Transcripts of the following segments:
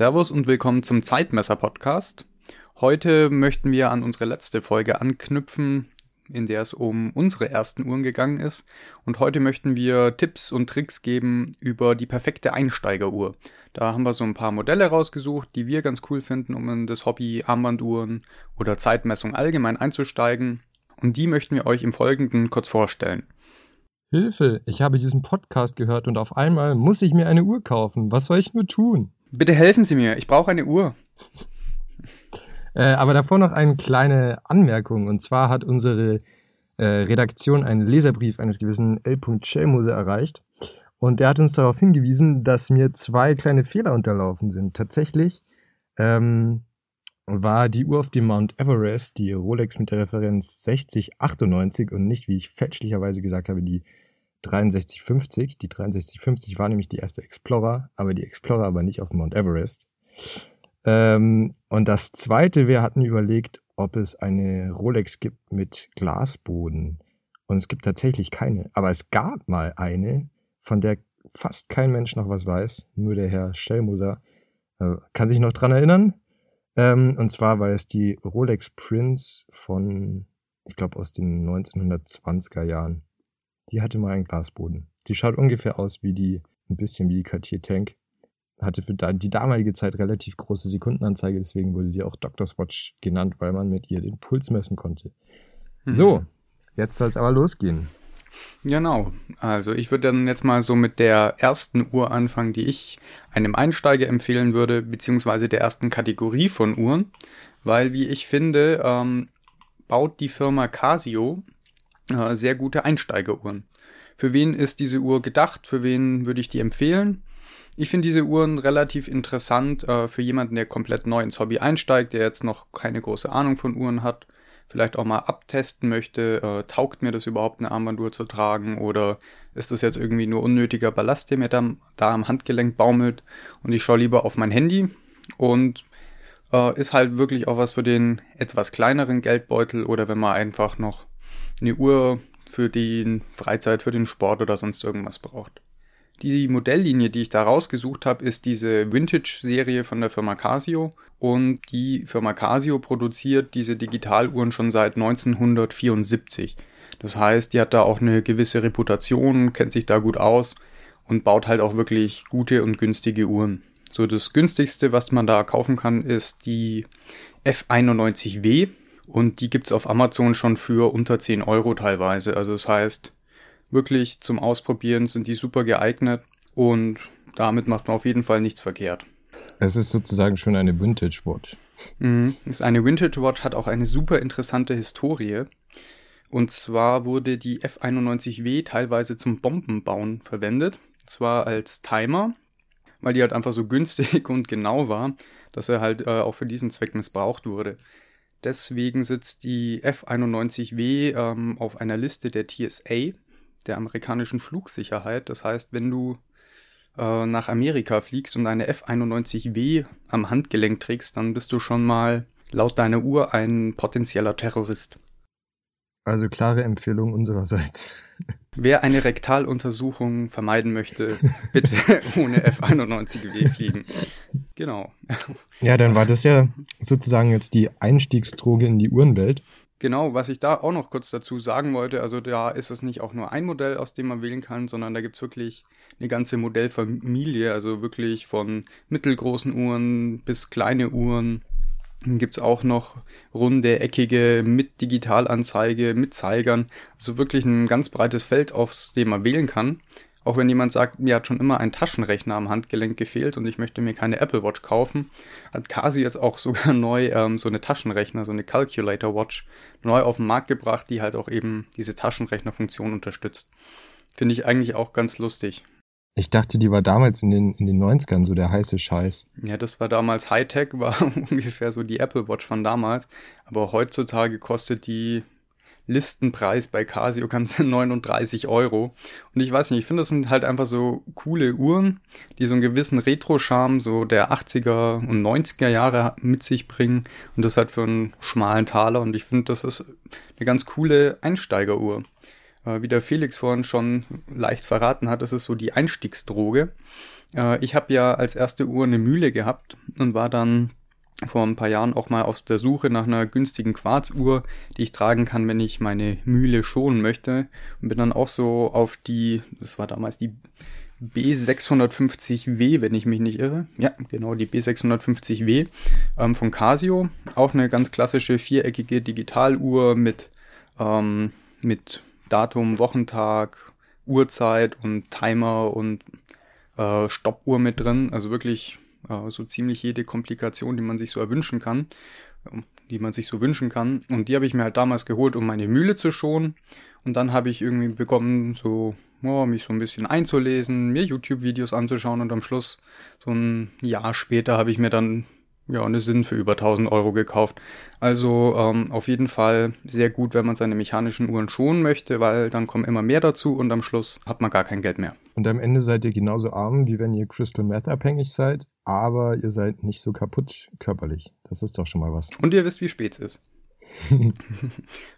Servus und willkommen zum Zeitmesser-Podcast. Heute möchten wir an unsere letzte Folge anknüpfen, in der es um unsere ersten Uhren gegangen ist. Und heute möchten wir Tipps und Tricks geben über die perfekte Einsteigeruhr. Da haben wir so ein paar Modelle rausgesucht, die wir ganz cool finden, um in das Hobby Armbanduhren oder Zeitmessung allgemein einzusteigen. Und die möchten wir euch im Folgenden kurz vorstellen. Hilfe, ich habe diesen Podcast gehört und auf einmal muss ich mir eine Uhr kaufen. Was soll ich nur tun? Bitte helfen Sie mir, ich brauche eine Uhr. äh, aber davor noch eine kleine Anmerkung. Und zwar hat unsere äh, Redaktion einen Leserbrief eines gewissen L. Schelmose erreicht. Und der hat uns darauf hingewiesen, dass mir zwei kleine Fehler unterlaufen sind. Tatsächlich ähm, war die Uhr auf dem Mount Everest, die Rolex mit der Referenz 6098 und nicht, wie ich fälschlicherweise gesagt habe, die 6350. Die 6350 war nämlich die erste Explorer, aber die Explorer war nicht auf Mount Everest. Ähm, und das zweite, wir hatten überlegt, ob es eine Rolex gibt mit Glasboden. Und es gibt tatsächlich keine. Aber es gab mal eine, von der fast kein Mensch noch was weiß. Nur der Herr Schellmoser äh, kann sich noch dran erinnern. Ähm, und zwar war es die Rolex Prince von, ich glaube, aus den 1920er Jahren. Die hatte mal einen Glasboden. Die schaut ungefähr aus wie die, ein bisschen wie die Cartier Tank. Hatte für die damalige Zeit relativ große Sekundenanzeige, deswegen wurde sie auch Doctor's Watch genannt, weil man mit ihr den Puls messen konnte. Mhm. So, jetzt soll es aber losgehen. Genau. Also ich würde dann jetzt mal so mit der ersten Uhr anfangen, die ich einem Einsteiger empfehlen würde, beziehungsweise der ersten Kategorie von Uhren, weil wie ich finde, ähm, baut die Firma Casio äh, sehr gute Einsteigeruhren. Für wen ist diese Uhr gedacht? Für wen würde ich die empfehlen? Ich finde diese Uhren relativ interessant äh, für jemanden, der komplett neu ins Hobby einsteigt, der jetzt noch keine große Ahnung von Uhren hat, vielleicht auch mal abtesten möchte, äh, taugt mir das überhaupt eine Armbanduhr zu tragen oder ist das jetzt irgendwie nur unnötiger Ballast, der mir da, da am Handgelenk baumelt und ich schaue lieber auf mein Handy und äh, ist halt wirklich auch was für den etwas kleineren Geldbeutel oder wenn man einfach noch eine Uhr für die Freizeit, für den Sport oder sonst irgendwas braucht. Die Modelllinie, die ich da rausgesucht habe, ist diese Vintage-Serie von der Firma Casio. Und die Firma Casio produziert diese Digitaluhren schon seit 1974. Das heißt, die hat da auch eine gewisse Reputation, kennt sich da gut aus und baut halt auch wirklich gute und günstige Uhren. So das günstigste, was man da kaufen kann, ist die F91W. Und die gibt's auf Amazon schon für unter 10 Euro teilweise. Also das heißt, wirklich zum Ausprobieren sind die super geeignet und damit macht man auf jeden Fall nichts verkehrt. Es ist sozusagen schon eine Vintage Watch. Mhm. Ist eine Vintage Watch, hat auch eine super interessante Historie. Und zwar wurde die F91W teilweise zum Bombenbauen verwendet. Zwar als Timer, weil die halt einfach so günstig und genau war, dass er halt äh, auch für diesen Zweck missbraucht wurde. Deswegen sitzt die F91W ähm, auf einer Liste der TSA, der amerikanischen Flugsicherheit. Das heißt, wenn du äh, nach Amerika fliegst und eine F91W am Handgelenk trägst, dann bist du schon mal laut deiner Uhr ein potenzieller Terrorist. Also klare Empfehlung unsererseits. Wer eine Rektaluntersuchung vermeiden möchte, bitte ohne F91W fliegen. Genau. Ja, dann war das ja sozusagen jetzt die Einstiegsdroge in die Uhrenwelt. Genau, was ich da auch noch kurz dazu sagen wollte, also da ist es nicht auch nur ein Modell, aus dem man wählen kann, sondern da gibt es wirklich eine ganze Modellfamilie, also wirklich von mittelgroßen Uhren bis kleine Uhren. Dann gibt es auch noch runde, eckige mit Digitalanzeige, mit Zeigern. Also wirklich ein ganz breites Feld, aus dem man wählen kann. Auch wenn jemand sagt, mir hat schon immer ein Taschenrechner am Handgelenk gefehlt und ich möchte mir keine Apple Watch kaufen, hat Casio jetzt auch sogar neu ähm, so eine Taschenrechner, so eine Calculator Watch neu auf den Markt gebracht, die halt auch eben diese Taschenrechnerfunktion unterstützt. Finde ich eigentlich auch ganz lustig. Ich dachte, die war damals in den, in den 90ern so der heiße Scheiß. Ja, das war damals Hightech, war ungefähr so die Apple Watch von damals. Aber heutzutage kostet die Listenpreis bei Casio ganze 39 Euro. Und ich weiß nicht, ich finde, das sind halt einfach so coole Uhren, die so einen gewissen Retro-Charme so der 80er und 90er Jahre mit sich bringen. Und das halt für einen schmalen Taler. Und ich finde, das ist eine ganz coole Einsteigeruhr. Äh, wie der Felix vorhin schon leicht verraten hat, ist so die Einstiegsdroge. Äh, ich habe ja als erste Uhr eine Mühle gehabt und war dann vor ein paar Jahren auch mal auf der Suche nach einer günstigen Quarzuhr, die ich tragen kann, wenn ich meine Mühle schonen möchte. Und bin dann auch so auf die, das war damals die B650W, wenn ich mich nicht irre. Ja, genau, die B650W ähm, von Casio. Auch eine ganz klassische viereckige Digitaluhr mit, ähm, mit Datum, Wochentag, Uhrzeit und Timer und äh, Stoppuhr mit drin. Also wirklich äh, so ziemlich jede Komplikation, die man sich so erwünschen kann, ähm, die man sich so wünschen kann. Und die habe ich mir halt damals geholt, um meine Mühle zu schonen. Und dann habe ich irgendwie begonnen, so oh, mich so ein bisschen einzulesen, mir YouTube-Videos anzuschauen und am Schluss, so ein Jahr später, habe ich mir dann ja, eine Sinn für über 1000 Euro gekauft. Also ähm, auf jeden Fall sehr gut, wenn man seine mechanischen Uhren schonen möchte, weil dann kommen immer mehr dazu und am Schluss hat man gar kein Geld mehr. Und am Ende seid ihr genauso arm, wie wenn ihr Crystal Meth abhängig seid, aber ihr seid nicht so kaputt körperlich. Das ist doch schon mal was. Und ihr wisst, wie spät es ist.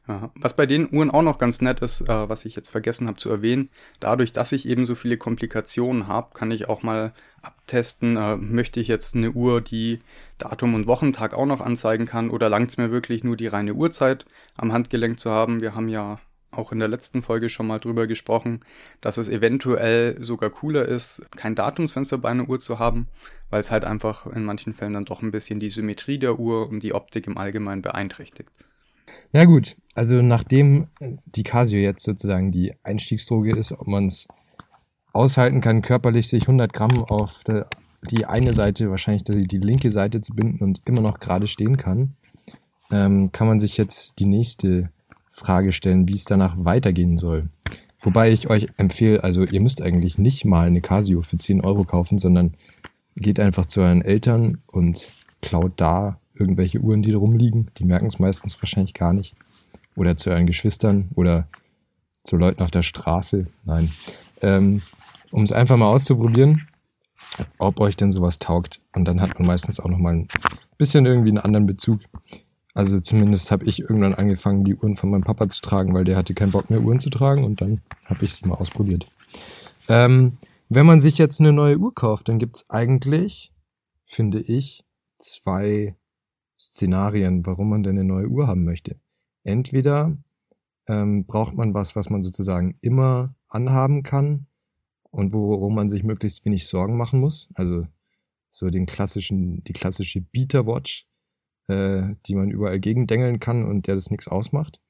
was bei den Uhren auch noch ganz nett ist, äh, was ich jetzt vergessen habe zu erwähnen, dadurch, dass ich eben so viele Komplikationen habe, kann ich auch mal abtesten, äh, möchte ich jetzt eine Uhr, die Datum und Wochentag auch noch anzeigen kann oder langt es mir wirklich nur die reine Uhrzeit am Handgelenk zu haben. Wir haben ja auch in der letzten Folge schon mal drüber gesprochen, dass es eventuell sogar cooler ist, kein Datumsfenster bei einer Uhr zu haben, weil es halt einfach in manchen Fällen dann doch ein bisschen die Symmetrie der Uhr und die Optik im Allgemeinen beeinträchtigt. Ja gut, also nachdem die Casio jetzt sozusagen die Einstiegsdroge ist, ob man es aushalten kann, körperlich sich 100 Gramm auf die eine Seite, wahrscheinlich die, die, linke Seite zu binden und immer noch gerade stehen kann, ähm, kann man sich jetzt die nächste Frage stellen, wie es danach weitergehen soll. Wobei ich euch empfehle, also ihr müsst eigentlich nicht mal eine Casio für 10 Euro kaufen, sondern geht einfach zu euren Eltern und klaut da irgendwelche Uhren, die da rumliegen. Die merken es meistens wahrscheinlich gar nicht. Oder zu euren Geschwistern oder zu Leuten auf der Straße. Nein. Ähm, um es einfach mal auszuprobieren, ob euch denn sowas taugt. Und dann hat man meistens auch nochmal ein bisschen irgendwie einen anderen Bezug. Also zumindest habe ich irgendwann angefangen, die Uhren von meinem Papa zu tragen, weil der hatte keinen Bock mehr Uhren zu tragen und dann habe ich sie mal ausprobiert. Ähm, wenn man sich jetzt eine neue Uhr kauft, dann gibt es eigentlich, finde ich, zwei Szenarien, warum man denn eine neue Uhr haben möchte. Entweder ähm, braucht man was, was man sozusagen immer anhaben kann und worum man sich möglichst wenig Sorgen machen muss. Also so den klassischen, die klassische Beater Watch, äh, die man überall gegendengeln kann und der das nichts ausmacht.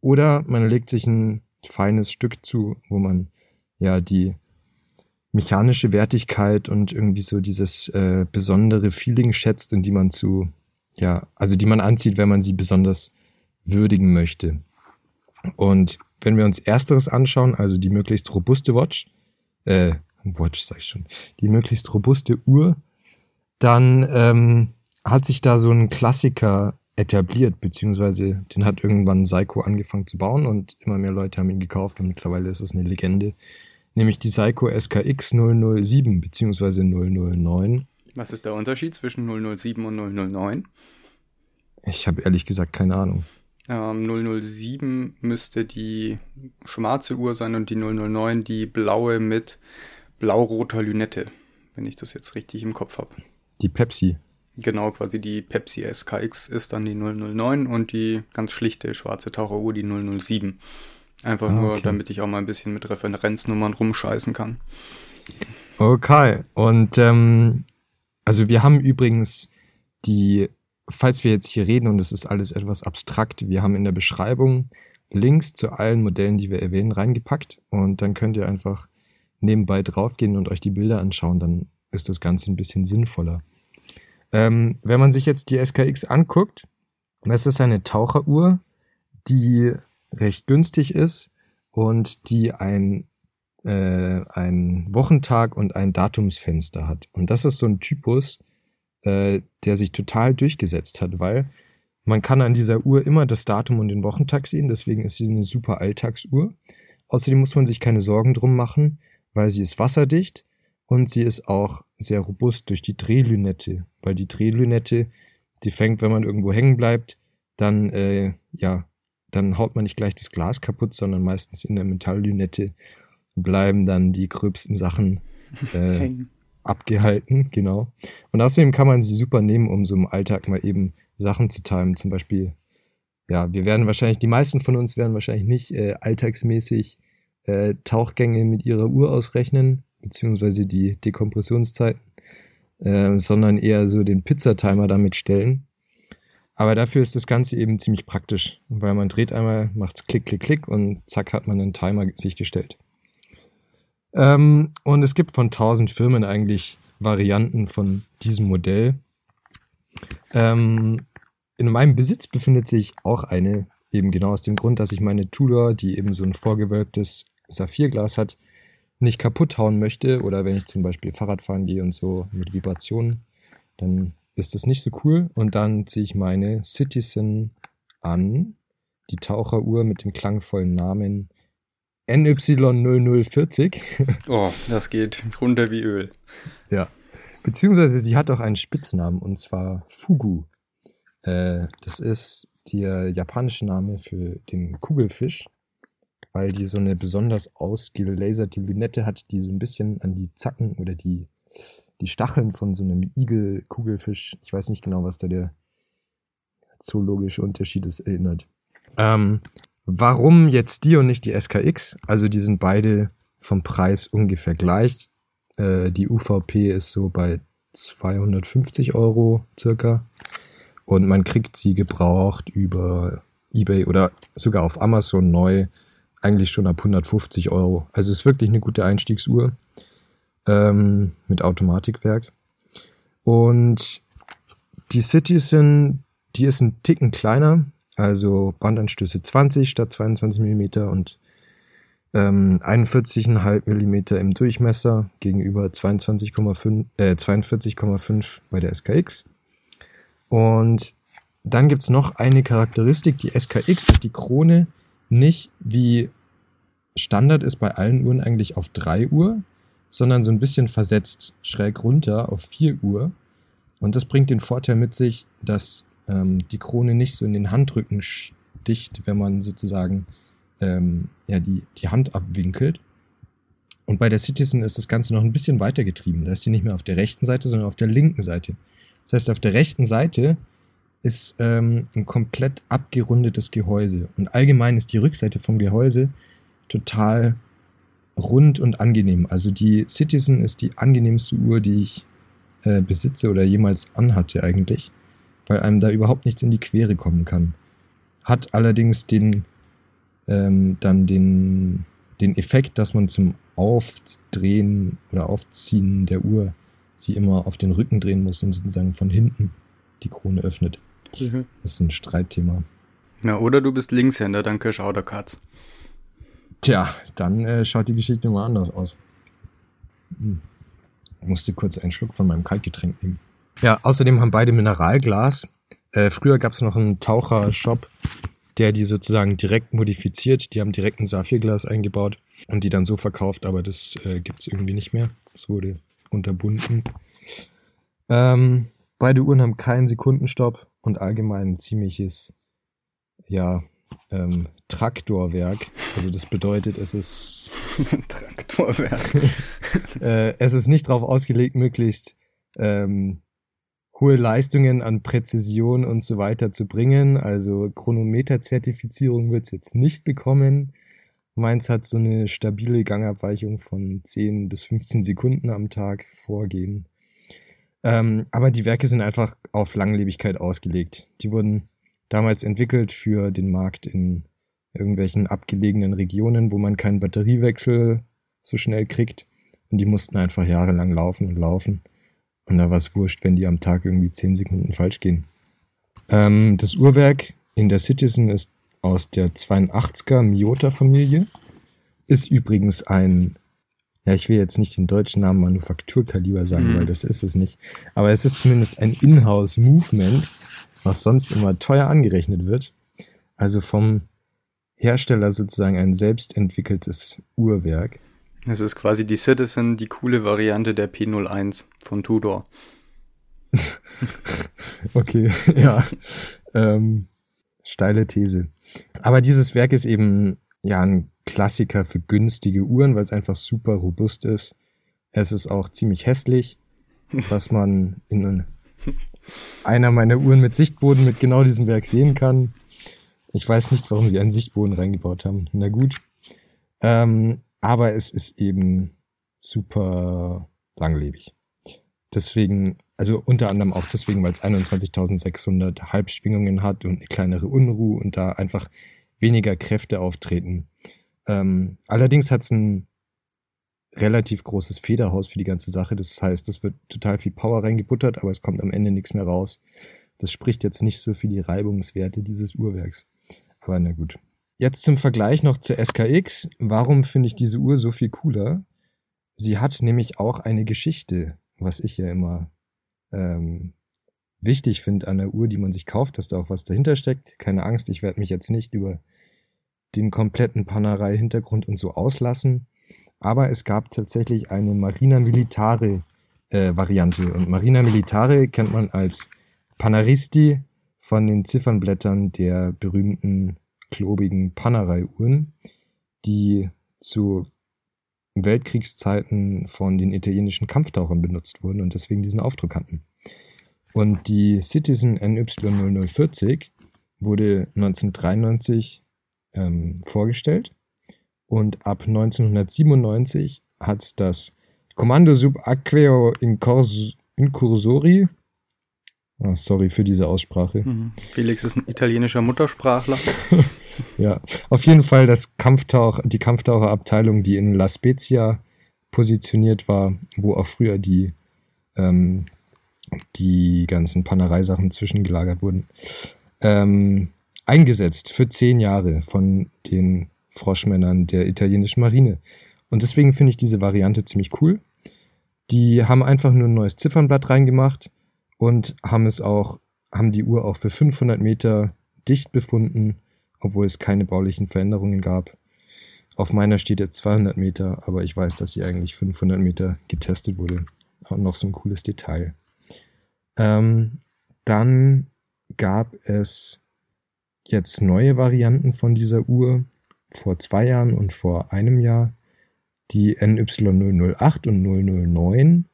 Oder man legt sich ein feines Stück zu, wo man ja die mechanische Wertigkeit und irgendwie so dieses äh, besondere Feeling schätzt und die man zu, ja, also die man anzieht, wenn man sie besonders würdigen möchte. Und wenn wir uns ersteres anschauen, also die möglichst robuste Watch, äh, Watch sag ich schon, die möglichst robuste Uhr, dann ähm, hat sich da so ein Klassiker etabliert, beziehungsweise den hat irgendwann Seiko angefangen zu bauen und immer mehr Leute haben ihn gekauft und mittlerweile ist es eine Legende, nämlich die Seiko SKX 007 beziehungsweise 009. Was ist der Unterschied zwischen 007 und 009? Ich habe ehrlich gesagt keine Ahnung. Ähm, 007 müsste die schwarze Uhr sein und die 009 die blaue mit blau-roter Lünette, wenn ich das jetzt richtig im Kopf habe. Die Pepsi. Genau, quasi die Pepsi SKX ist dann die 009 und die ganz schlichte schwarze Taucheruhr die 007. Einfach ah, nur, okay. damit ich auch mal ein bisschen mit Referenznummern rumscheißen kann. Okay, und ähm, also wir haben übrigens die, falls wir jetzt hier reden und es ist alles etwas abstrakt, wir haben in der Beschreibung Links zu allen Modellen, die wir erwähnen, reingepackt und dann könnt ihr einfach nebenbei draufgehen und euch die Bilder anschauen, dann ist das Ganze ein bisschen sinnvoller. Ähm, wenn man sich jetzt die SKX anguckt, das ist eine Taucheruhr, die recht günstig ist und die ein, äh, ein Wochentag und ein Datumsfenster hat. Und das ist so ein Typus, äh, der sich total durchgesetzt hat, weil man kann an dieser Uhr immer das Datum und den Wochentag sehen, deswegen ist sie eine super Alltagsuhr. Außerdem muss man sich keine Sorgen drum machen, weil sie ist wasserdicht und sie ist auch sehr robust durch die Drehlünette, weil die Drehlünette, die fängt, wenn man irgendwo hängen bleibt, dann äh, ja dann haut man nicht gleich das Glas kaputt, sondern meistens in der Metalllünette bleiben dann die gröbsten Sachen äh, abgehalten, genau. Und außerdem kann man sie super nehmen, um so im Alltag mal eben Sachen zu timen. Zum Beispiel, ja, wir werden wahrscheinlich, die meisten von uns werden wahrscheinlich nicht äh, alltagsmäßig äh, Tauchgänge mit ihrer Uhr ausrechnen, beziehungsweise die Dekompressionszeiten, äh, sondern eher so den Pizzatimer damit stellen. Aber dafür ist das Ganze eben ziemlich praktisch, weil man dreht einmal, macht klick, klick, klick und zack hat man einen Timer sich gestellt. Ähm, und es gibt von tausend Firmen eigentlich Varianten von diesem Modell. Ähm, in meinem Besitz befindet sich auch eine, eben genau aus dem Grund, dass ich meine Tudor, die eben so ein vorgewölbtes Saphirglas hat, nicht kaputt hauen möchte. Oder wenn ich zum Beispiel Fahrrad fahren gehe und so mit Vibrationen, dann ist das nicht so cool. Und dann ziehe ich meine Citizen an, die Taucheruhr mit dem klangvollen Namen NY0040. Oh, das geht runter wie Öl. Ja. Beziehungsweise sie hat auch einen Spitznamen und zwar Fugu. Äh, das ist der japanische Name für den Kugelfisch, weil die so eine besonders ausgelaserte Lünette hat, die so ein bisschen an die Zacken oder die, die Stacheln von so einem Igel-Kugelfisch, ich weiß nicht genau, was da der zoologische Unterschied ist, erinnert. Ähm, Warum jetzt die und nicht die SKX? Also die sind beide vom Preis ungefähr gleich. Äh, die UVP ist so bei 250 Euro circa. Und man kriegt sie gebraucht über eBay oder sogar auf Amazon neu eigentlich schon ab 150 Euro. Also ist wirklich eine gute Einstiegsuhr ähm, mit Automatikwerk. Und die Citizen, die ist ein Ticken kleiner, also Bandanstöße 20 statt 22 mm und ähm, 41,5 mm im Durchmesser gegenüber 22,5 äh, 42,5 bei der SKX. Und dann gibt es noch eine Charakteristik, die SKX die Krone nicht wie Standard ist bei allen Uhren eigentlich auf 3 Uhr, sondern so ein bisschen versetzt schräg runter auf 4 Uhr. Und das bringt den Vorteil mit sich, dass ähm, die Krone nicht so in den Handrücken sticht, wenn man sozusagen ähm, ja, die, die Hand abwinkelt. Und bei der Citizen ist das Ganze noch ein bisschen weiter getrieben. Da ist die nicht mehr auf der rechten Seite, sondern auf der linken Seite. Das heißt, auf der rechten Seite ist ähm, ein komplett abgerundetes Gehäuse. Und allgemein ist die Rückseite vom Gehäuse total rund und angenehm. Also die Citizen ist die angenehmste Uhr, die ich äh, besitze oder jemals anhatte eigentlich weil einem da überhaupt nichts in die Quere kommen kann. Hat allerdings den, ähm, dann den, den Effekt, dass man zum Aufdrehen oder Aufziehen der Uhr sie immer auf den Rücken drehen muss und sozusagen von hinten die Krone öffnet. Mhm. Das ist ein Streitthema. Na, oder du bist Linkshänder, dann Cash Outer Cuts. Tja, dann äh, schaut die Geschichte mal anders aus. Hm. Ich musste kurz einen Schluck von meinem Kaltgetränk nehmen. Ja, außerdem haben beide Mineralglas. Äh, früher gab es noch einen Taucher-Shop, der die sozusagen direkt modifiziert. Die haben direkt ein Saphirglas eingebaut und die dann so verkauft, aber das äh, gibt es irgendwie nicht mehr. Es wurde unterbunden. Ähm, beide Uhren haben keinen Sekundenstopp und allgemein ein ziemliches, ja, ähm, Traktorwerk. Also das bedeutet, es ist Traktorwerk. äh, es ist nicht darauf ausgelegt, möglichst ähm, hohe Leistungen an Präzision und so weiter zu bringen. Also Chronometer-Zertifizierung wird es jetzt nicht bekommen. Meins hat so eine stabile Gangabweichung von 10 bis 15 Sekunden am Tag vorgehen. Ähm, aber die Werke sind einfach auf Langlebigkeit ausgelegt. Die wurden damals entwickelt für den Markt in irgendwelchen abgelegenen Regionen, wo man keinen Batteriewechsel so schnell kriegt. Und die mussten einfach jahrelang laufen und laufen. Und da war es wurscht, wenn die am Tag irgendwie 10 Sekunden falsch gehen. Ähm, das Uhrwerk in der Citizen ist aus der 82er Miota-Familie. Ist übrigens ein, ja, ich will jetzt nicht den deutschen Namen Manufakturkaliber sagen, mhm. weil das ist es nicht. Aber es ist zumindest ein Inhouse-Movement, was sonst immer teuer angerechnet wird. Also vom Hersteller sozusagen ein selbstentwickeltes Uhrwerk. Es ist quasi die Citizen, die coole Variante der P01 von Tudor. okay, ja. Ähm, Steile These. Aber dieses Werk ist eben ja ein Klassiker für günstige Uhren, weil es einfach super robust ist. Es ist auch ziemlich hässlich, was man in einer meiner Uhren mit Sichtboden mit genau diesem Werk sehen kann. Ich weiß nicht, warum sie einen Sichtboden reingebaut haben. Na gut. Ähm, aber es ist eben super langlebig. Deswegen, also unter anderem auch deswegen, weil es 21.600 Halbschwingungen hat und eine kleinere Unruhe und da einfach weniger Kräfte auftreten. Ähm, allerdings hat es ein relativ großes Federhaus für die ganze Sache. Das heißt, es wird total viel Power reingebuttert, aber es kommt am Ende nichts mehr raus. Das spricht jetzt nicht so für die Reibungswerte dieses Uhrwerks. Aber na gut. Jetzt zum Vergleich noch zur SKX. Warum finde ich diese Uhr so viel cooler? Sie hat nämlich auch eine Geschichte, was ich ja immer ähm, wichtig finde an der Uhr, die man sich kauft, dass da auch was dahinter steckt. Keine Angst, ich werde mich jetzt nicht über den kompletten Panerei-Hintergrund und so auslassen. Aber es gab tatsächlich eine Marina Militare äh, Variante. Und Marina Militare kennt man als Panaristi von den Ziffernblättern der berühmten klobigen Panerei-Uhren, die zu Weltkriegszeiten von den italienischen Kampftauchern benutzt wurden und deswegen diesen Aufdruck hatten. Und die Citizen NY0040 wurde 1993 ähm, vorgestellt und ab 1997 hat das Kommando Subaqueo Incursori, oh, sorry für diese Aussprache. Mhm. Felix ist ein italienischer Muttersprachler. ja, auf jeden Fall das Kampftauch, die Kampftaucherabteilung, die in La Spezia positioniert war, wo auch früher die, ähm, die ganzen Panereisachen zwischengelagert wurden, ähm, eingesetzt für zehn Jahre von den Froschmännern der italienischen Marine. Und deswegen finde ich diese Variante ziemlich cool. Die haben einfach nur ein neues Ziffernblatt reingemacht und haben es auch, haben die Uhr auch für 500 Meter dicht befunden obwohl es keine baulichen Veränderungen gab. Auf meiner steht jetzt 200 Meter, aber ich weiß, dass sie eigentlich 500 Meter getestet wurde. Und noch so ein cooles Detail. Ähm, dann gab es jetzt neue Varianten von dieser Uhr vor zwei Jahren und vor einem Jahr. Die NY008 und 009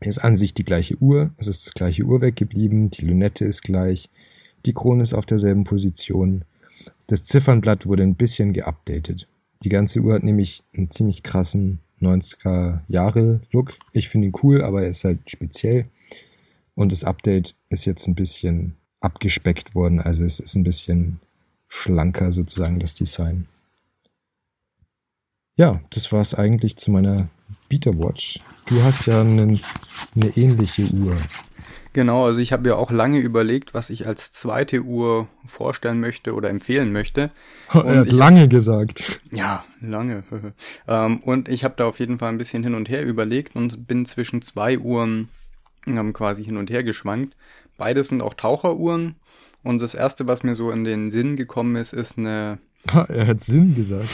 ist an sich die gleiche Uhr. Es ist das gleiche Uhrwerk geblieben. Die Lunette ist gleich. Die Krone ist auf derselben Position. Das Ziffernblatt wurde ein bisschen geupdatet. Die ganze Uhr hat nämlich einen ziemlich krassen 90er Jahre Look. Ich finde ihn cool, aber er ist halt speziell. Und das Update ist jetzt ein bisschen abgespeckt worden. Also es ist ein bisschen schlanker sozusagen das Design. Ja, das war es eigentlich zu meiner Beta Watch. Du hast ja einen, eine ähnliche Uhr. Genau, also ich habe ja auch lange überlegt, was ich als zweite Uhr vorstellen möchte oder empfehlen möchte. Und er hat lange hab, gesagt. Ja, lange. ähm, und ich habe da auf jeden Fall ein bisschen hin und her überlegt und bin zwischen zwei Uhren ähm, quasi hin und her geschwankt. Beides sind auch Taucheruhren. Und das erste, was mir so in den Sinn gekommen ist, ist eine. er hat Sinn gesagt.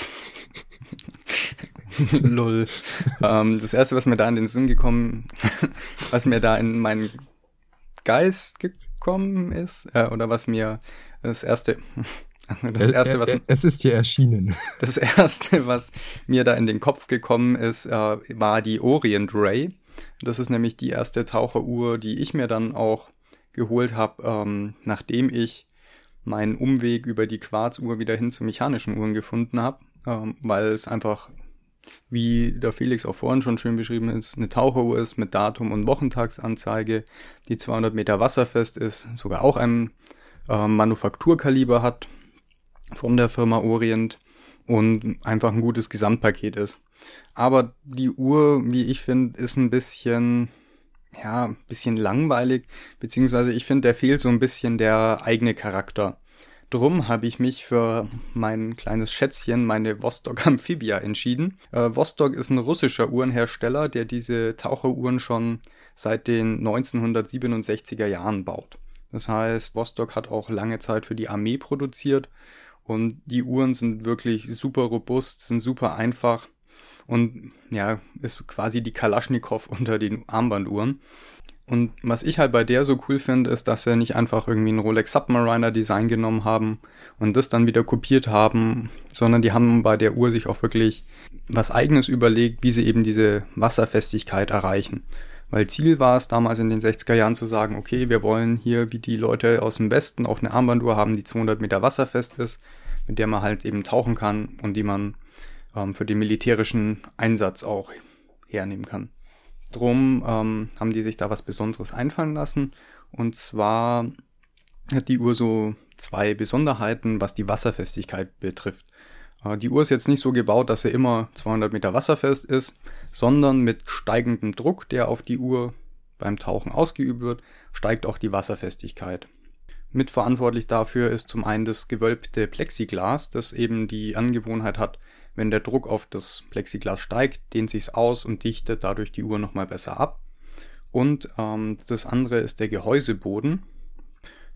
Lol. ähm, das erste, was mir da in den Sinn gekommen, was mir da in meinen Geist gekommen ist, äh, oder was mir das erste, das erste, was es ist hier erschienen. Das erste, was mir da in den Kopf gekommen ist, äh, war die Orient Ray. Das ist nämlich die erste Taucheruhr, die ich mir dann auch geholt habe, ähm, nachdem ich meinen Umweg über die Quarzuhr wieder hin zu mechanischen Uhren gefunden habe, ähm, weil es einfach wie der Felix auch vorhin schon schön beschrieben ist, eine Taucheruhr ist mit Datum und Wochentagsanzeige, die 200 Meter wasserfest ist, sogar auch ein äh, Manufakturkaliber hat von der Firma Orient und einfach ein gutes Gesamtpaket ist. Aber die Uhr, wie ich finde, ist ein bisschen, ja, ein bisschen langweilig, beziehungsweise ich finde, der fehlt so ein bisschen der eigene Charakter. Drum habe ich mich für mein kleines Schätzchen, meine Vostok Amphibia, entschieden. Äh, Vostok ist ein russischer Uhrenhersteller, der diese Taucheruhren schon seit den 1967er Jahren baut. Das heißt, Vostok hat auch lange Zeit für die Armee produziert und die Uhren sind wirklich super robust, sind super einfach und ja, ist quasi die Kalaschnikow unter den Armbanduhren. Und was ich halt bei der so cool finde, ist, dass sie nicht einfach irgendwie ein Rolex Submariner Design genommen haben und das dann wieder kopiert haben, sondern die haben bei der Uhr sich auch wirklich was eigenes überlegt, wie sie eben diese Wasserfestigkeit erreichen. Weil Ziel war es damals in den 60er Jahren zu sagen, okay, wir wollen hier wie die Leute aus dem Westen auch eine Armbanduhr haben, die 200 Meter wasserfest ist, mit der man halt eben tauchen kann und die man ähm, für den militärischen Einsatz auch hernehmen kann. Drum ähm, haben die sich da was Besonderes einfallen lassen. Und zwar hat die Uhr so zwei Besonderheiten, was die Wasserfestigkeit betrifft. Äh, die Uhr ist jetzt nicht so gebaut, dass sie immer 200 Meter wasserfest ist, sondern mit steigendem Druck, der auf die Uhr beim Tauchen ausgeübt wird, steigt auch die Wasserfestigkeit. Mitverantwortlich dafür ist zum einen das gewölbte Plexiglas, das eben die Angewohnheit hat, wenn der Druck auf das Plexiglas steigt, dehnt sich's aus und dichtet dadurch die Uhr nochmal besser ab. Und ähm, das andere ist der Gehäuseboden.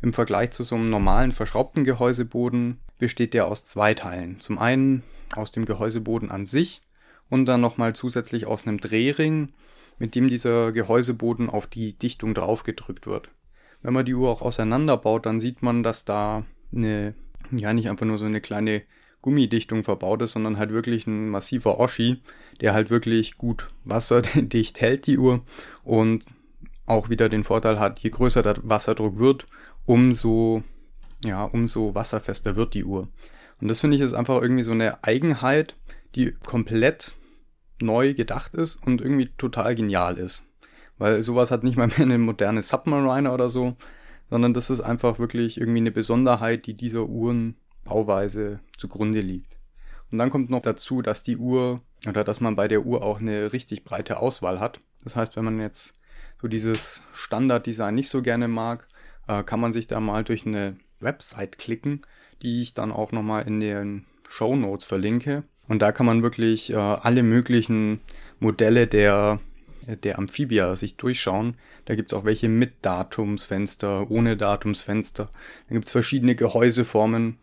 Im Vergleich zu so einem normalen verschraubten Gehäuseboden besteht der aus zwei Teilen. Zum einen aus dem Gehäuseboden an sich und dann nochmal zusätzlich aus einem Drehring, mit dem dieser Gehäuseboden auf die Dichtung draufgedrückt wird. Wenn man die Uhr auch auseinanderbaut, dann sieht man, dass da eine, ja nicht einfach nur so eine kleine Gummidichtung verbaut ist, sondern halt wirklich ein massiver Oschi, der halt wirklich gut wasserdicht hält, die Uhr und auch wieder den Vorteil hat, je größer der Wasserdruck wird, umso, ja, umso wasserfester wird die Uhr. Und das finde ich ist einfach irgendwie so eine Eigenheit, die komplett neu gedacht ist und irgendwie total genial ist. Weil sowas hat nicht mal mehr eine moderne Submariner oder so, sondern das ist einfach wirklich irgendwie eine Besonderheit, die dieser Uhren Bauweise zugrunde liegt. Und dann kommt noch dazu, dass die Uhr oder dass man bei der Uhr auch eine richtig breite Auswahl hat. Das heißt, wenn man jetzt so dieses Standarddesign nicht so gerne mag, äh, kann man sich da mal durch eine Website klicken, die ich dann auch nochmal in den Show Notes verlinke. Und da kann man wirklich äh, alle möglichen Modelle der, der Amphibia sich durchschauen. Da gibt es auch welche mit Datumsfenster, ohne Datumsfenster. Da gibt es verschiedene Gehäuseformen.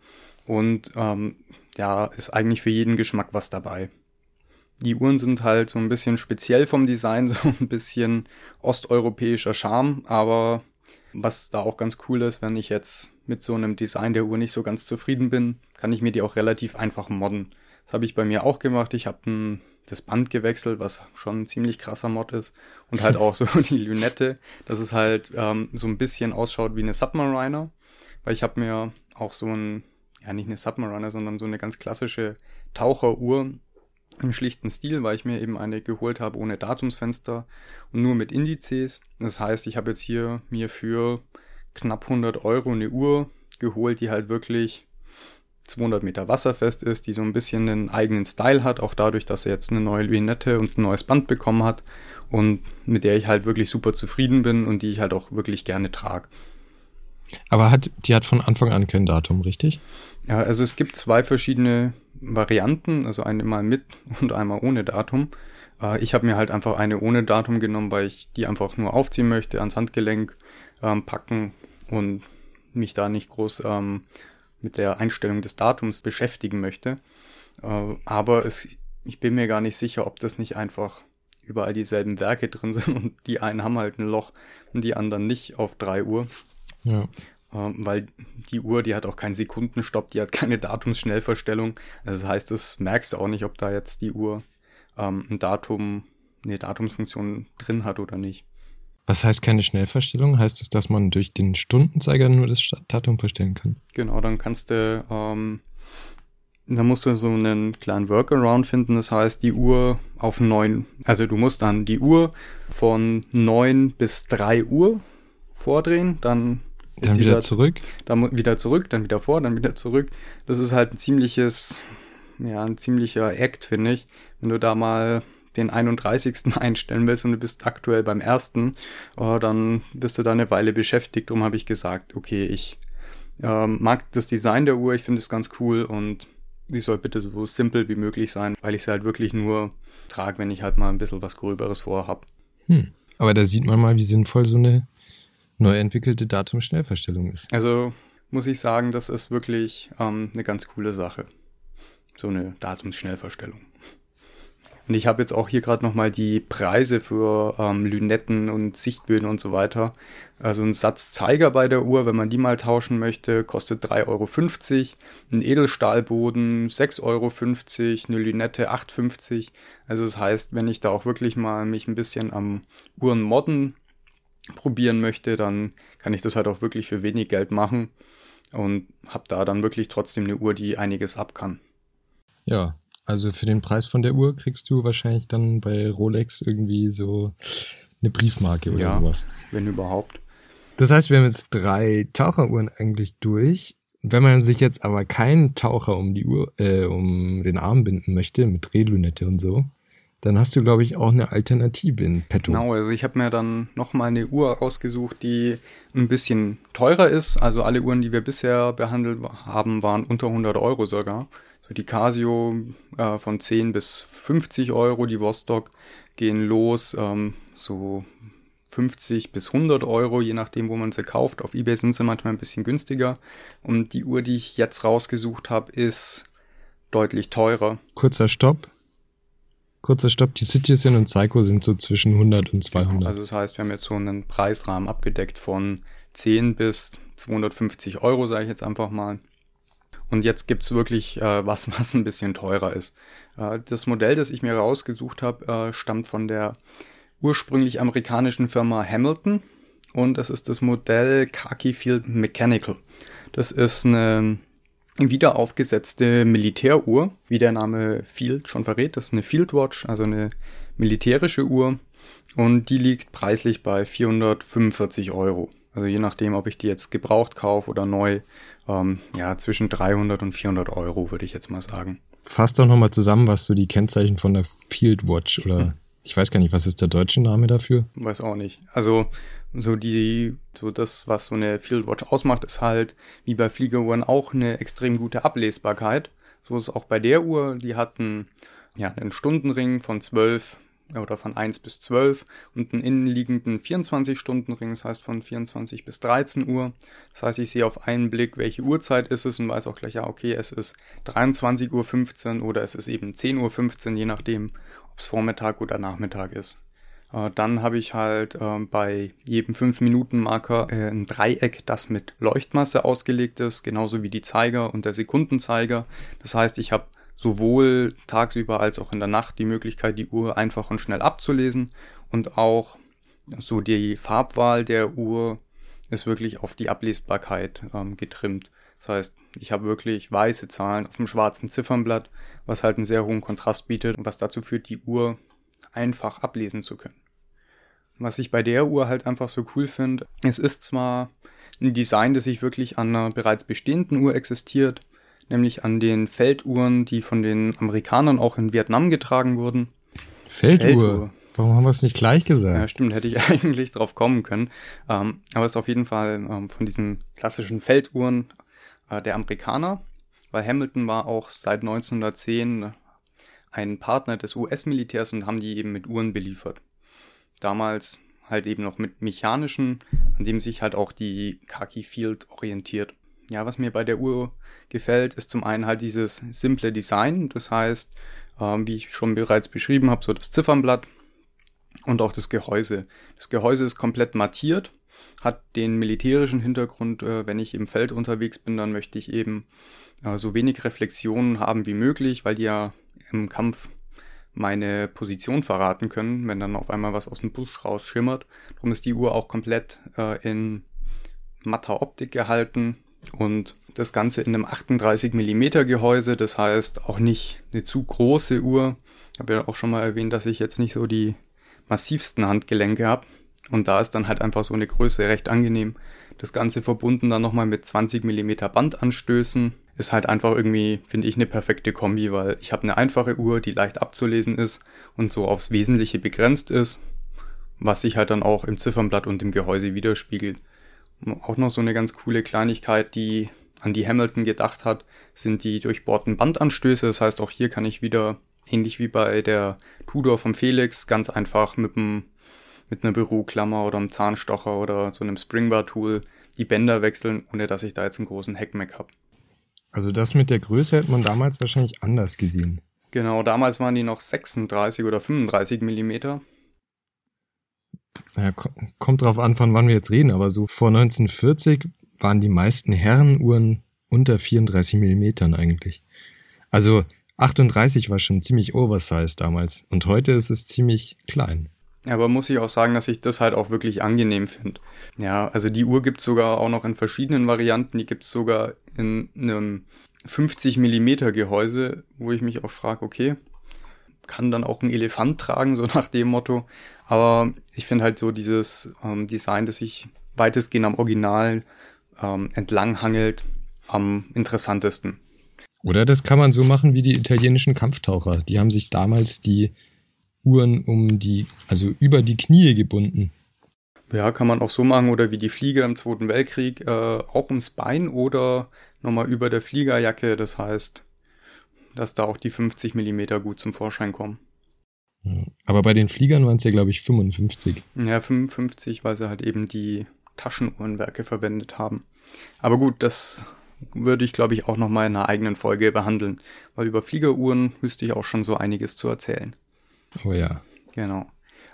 Und ähm, ja, ist eigentlich für jeden Geschmack was dabei. Die Uhren sind halt so ein bisschen speziell vom Design, so ein bisschen osteuropäischer Charme, aber was da auch ganz cool ist, wenn ich jetzt mit so einem Design der Uhr nicht so ganz zufrieden bin, kann ich mir die auch relativ einfach modden. Das habe ich bei mir auch gemacht. Ich habe das Band gewechselt, was schon ein ziemlich krasser Mod ist. Und halt auch so die Lünette, dass es halt ähm, so ein bisschen ausschaut wie eine Submariner. Weil ich habe mir auch so ein ja nicht eine Submariner, sondern so eine ganz klassische Taucheruhr im schlichten Stil, weil ich mir eben eine geholt habe ohne Datumsfenster und nur mit Indizes. Das heißt, ich habe jetzt hier mir für knapp 100 Euro eine Uhr geholt, die halt wirklich 200 Meter wasserfest ist, die so ein bisschen einen eigenen Style hat, auch dadurch, dass sie jetzt eine neue Luinette und ein neues Band bekommen hat und mit der ich halt wirklich super zufrieden bin und die ich halt auch wirklich gerne trage. Aber hat, die hat von Anfang an kein Datum, richtig? Ja, also es gibt zwei verschiedene Varianten, also einmal mit und einmal ohne Datum. Äh, ich habe mir halt einfach eine ohne Datum genommen, weil ich die einfach nur aufziehen möchte, ans Handgelenk ähm, packen und mich da nicht groß ähm, mit der Einstellung des Datums beschäftigen möchte. Äh, aber es, ich bin mir gar nicht sicher, ob das nicht einfach überall dieselben Werke drin sind und die einen haben halt ein Loch und die anderen nicht auf 3 Uhr. Ja. Ähm, weil die Uhr, die hat auch keinen Sekundenstopp, die hat keine Datumsschnellverstellung. Also das heißt, das merkst du auch nicht, ob da jetzt die Uhr ähm, ein Datum, eine Datumsfunktion drin hat oder nicht. Was heißt keine Schnellverstellung? Heißt es, dass man durch den Stundenzeiger nur das Datum verstellen kann? Genau, dann kannst du, ähm, da musst du so einen kleinen Workaround finden. Das heißt, die Uhr auf neun, also du musst dann die Uhr von neun bis drei Uhr vordrehen, dann ist dann wieder zurück. Dann wieder zurück, dann wieder vor, dann wieder zurück. Das ist halt ein ziemliches, ja, ein ziemlicher Act, finde ich. Wenn du da mal den 31. einstellen willst und du bist aktuell beim ersten, oh, dann bist du da eine Weile beschäftigt. Darum habe ich gesagt, okay, ich ähm, mag das Design der Uhr, ich finde es ganz cool und die soll bitte so simpel wie möglich sein, weil ich sie halt wirklich nur trage, wenn ich halt mal ein bisschen was Gröberes vorhab. Hm. Aber da sieht man mal, wie sinnvoll so eine neu entwickelte Datumschnellverstellung ist. Also muss ich sagen, das ist wirklich ähm, eine ganz coole Sache. So eine Datumsschnellverstellung. Und ich habe jetzt auch hier gerade nochmal die Preise für ähm, Lünetten und Sichtböden und so weiter. Also ein Satz Zeiger bei der Uhr, wenn man die mal tauschen möchte, kostet 3,50 Euro. Ein Edelstahlboden 6,50 Euro, eine Lünette 8,50 Euro. Also das heißt, wenn ich da auch wirklich mal mich ein bisschen am Uhrenmodden probieren möchte, dann kann ich das halt auch wirklich für wenig Geld machen und habe da dann wirklich trotzdem eine Uhr, die einiges ab kann. Ja, also für den Preis von der Uhr kriegst du wahrscheinlich dann bei Rolex irgendwie so eine Briefmarke oder ja, sowas. Wenn überhaupt. Das heißt, wir haben jetzt drei Taucheruhren eigentlich durch. Wenn man sich jetzt aber keinen Taucher um die Uhr, äh, um den Arm binden möchte, mit Drehlünette und so, dann hast du, glaube ich, auch eine Alternative in petto. Genau, also ich habe mir dann nochmal eine Uhr ausgesucht, die ein bisschen teurer ist. Also alle Uhren, die wir bisher behandelt haben, waren unter 100 Euro sogar. So die Casio äh, von 10 bis 50 Euro, die Vostok gehen los, ähm, so 50 bis 100 Euro, je nachdem, wo man sie kauft. Auf eBay sind sie manchmal ein bisschen günstiger. Und die Uhr, die ich jetzt rausgesucht habe, ist deutlich teurer. Kurzer Stopp. Kurzer Stopp. Die Citizen und Psycho sind so zwischen 100 und 200. Genau, also das heißt, wir haben jetzt so einen Preisrahmen abgedeckt von 10 bis 250 Euro, sage ich jetzt einfach mal. Und jetzt gibt es wirklich äh, was, was ein bisschen teurer ist. Äh, das Modell, das ich mir rausgesucht habe, äh, stammt von der ursprünglich amerikanischen Firma Hamilton und es ist das Modell Khaki Field Mechanical. Das ist eine wieder aufgesetzte Militäruhr, wie der Name Field schon verrät. Das ist eine Fieldwatch, also eine militärische Uhr und die liegt preislich bei 445 Euro. Also je nachdem, ob ich die jetzt gebraucht kaufe oder neu, ähm, ja, zwischen 300 und 400 Euro, würde ich jetzt mal sagen. Fass doch nochmal zusammen, was so die Kennzeichen von der Field Watch oder hm. ich weiß gar nicht, was ist der deutsche Name dafür? Weiß auch nicht. Also so die, so das, was so eine Field Watch ausmacht, ist halt wie bei Fliegeruhren auch eine extrem gute Ablesbarkeit. So ist auch bei der Uhr. Die hatten ja einen Stundenring von 12 oder von 1 bis 12 und einen innenliegenden 24-Stunden-Ring, das heißt von 24 bis 13 Uhr. Das heißt, ich sehe auf einen Blick, welche Uhrzeit ist es und weiß auch gleich, ja, okay, es ist 23.15 Uhr oder es ist eben 10.15 Uhr, je nachdem, ob es Vormittag oder Nachmittag ist. Äh, dann habe ich halt äh, bei jedem 5-Minuten-Marker äh, ein Dreieck, das mit Leuchtmasse ausgelegt ist, genauso wie die Zeiger und der Sekundenzeiger. Das heißt, ich habe sowohl tagsüber als auch in der Nacht die Möglichkeit, die Uhr einfach und schnell abzulesen und auch so die Farbwahl der Uhr ist wirklich auf die Ablesbarkeit ähm, getrimmt. Das heißt, ich habe wirklich weiße Zahlen auf dem schwarzen Ziffernblatt, was halt einen sehr hohen Kontrast bietet und was dazu führt, die Uhr einfach ablesen zu können. Was ich bei der Uhr halt einfach so cool finde, es ist zwar ein Design, das sich wirklich an einer bereits bestehenden Uhr existiert, nämlich an den Felduhren, die von den Amerikanern auch in Vietnam getragen wurden. Felduhr? Felduhr. Warum haben wir es nicht gleich gesagt? Ja, stimmt, hätte ich eigentlich drauf kommen können. Ähm, aber es ist auf jeden Fall ähm, von diesen klassischen Felduhren äh, der Amerikaner, weil Hamilton war auch seit 1910 ein Partner des US-Militärs und haben die eben mit Uhren beliefert. Damals halt eben noch mit mechanischen, an dem sich halt auch die Khaki Field orientiert ja, was mir bei der Uhr gefällt, ist zum einen halt dieses simple Design. Das heißt, ähm, wie ich schon bereits beschrieben habe, so das Ziffernblatt und auch das Gehäuse. Das Gehäuse ist komplett mattiert, hat den militärischen Hintergrund, äh, wenn ich im Feld unterwegs bin, dann möchte ich eben äh, so wenig Reflexionen haben wie möglich, weil die ja im Kampf meine Position verraten können, wenn dann auf einmal was aus dem Busch rausschimmert. Darum ist die Uhr auch komplett äh, in matter Optik gehalten, und das Ganze in einem 38 mm Gehäuse, das heißt auch nicht eine zu große Uhr. Ich habe ja auch schon mal erwähnt, dass ich jetzt nicht so die massivsten Handgelenke habe. Und da ist dann halt einfach so eine Größe recht angenehm. Das Ganze verbunden dann nochmal mit 20 mm Bandanstößen. Ist halt einfach irgendwie, finde ich, eine perfekte Kombi, weil ich habe eine einfache Uhr, die leicht abzulesen ist und so aufs Wesentliche begrenzt ist, was sich halt dann auch im Ziffernblatt und im Gehäuse widerspiegelt. Auch noch so eine ganz coole Kleinigkeit, die an die Hamilton gedacht hat, sind die durchbohrten Bandanstöße. Das heißt, auch hier kann ich wieder, ähnlich wie bei der Tudor vom Felix, ganz einfach mit, einem, mit einer Büroklammer oder einem Zahnstocher oder so einem Springbar-Tool die Bänder wechseln, ohne dass ich da jetzt einen großen Heckmeck habe. Also das mit der Größe hätte man damals wahrscheinlich anders gesehen. Genau, damals waren die noch 36 oder 35 Millimeter. Ja, kommt drauf an, von wann wir jetzt reden, aber so vor 1940 waren die meisten Herrenuhren unter 34 Millimetern eigentlich. Also 38 war schon ziemlich oversized damals und heute ist es ziemlich klein. Aber muss ich auch sagen, dass ich das halt auch wirklich angenehm finde. Ja, also die Uhr gibt es sogar auch noch in verschiedenen Varianten. Die gibt es sogar in einem 50 Millimeter Gehäuse, wo ich mich auch frage, okay, kann dann auch ein Elefant tragen, so nach dem Motto. Aber ich finde halt so dieses ähm, Design, das sich weitestgehend am Original ähm, entlanghangelt, am interessantesten. Oder das kann man so machen wie die italienischen Kampftaucher. Die haben sich damals die Uhren um die, also über die Knie gebunden. Ja, kann man auch so machen. Oder wie die Flieger im Zweiten Weltkrieg, äh, auch ums Bein oder nochmal über der Fliegerjacke. Das heißt, dass da auch die 50 mm gut zum Vorschein kommen. Aber bei den Fliegern waren es ja, glaube ich, 55. Ja, 55, weil sie halt eben die Taschenuhrenwerke verwendet haben. Aber gut, das würde ich, glaube ich, auch nochmal in einer eigenen Folge behandeln, weil über Fliegeruhren müsste ich auch schon so einiges zu erzählen. Oh ja. Genau.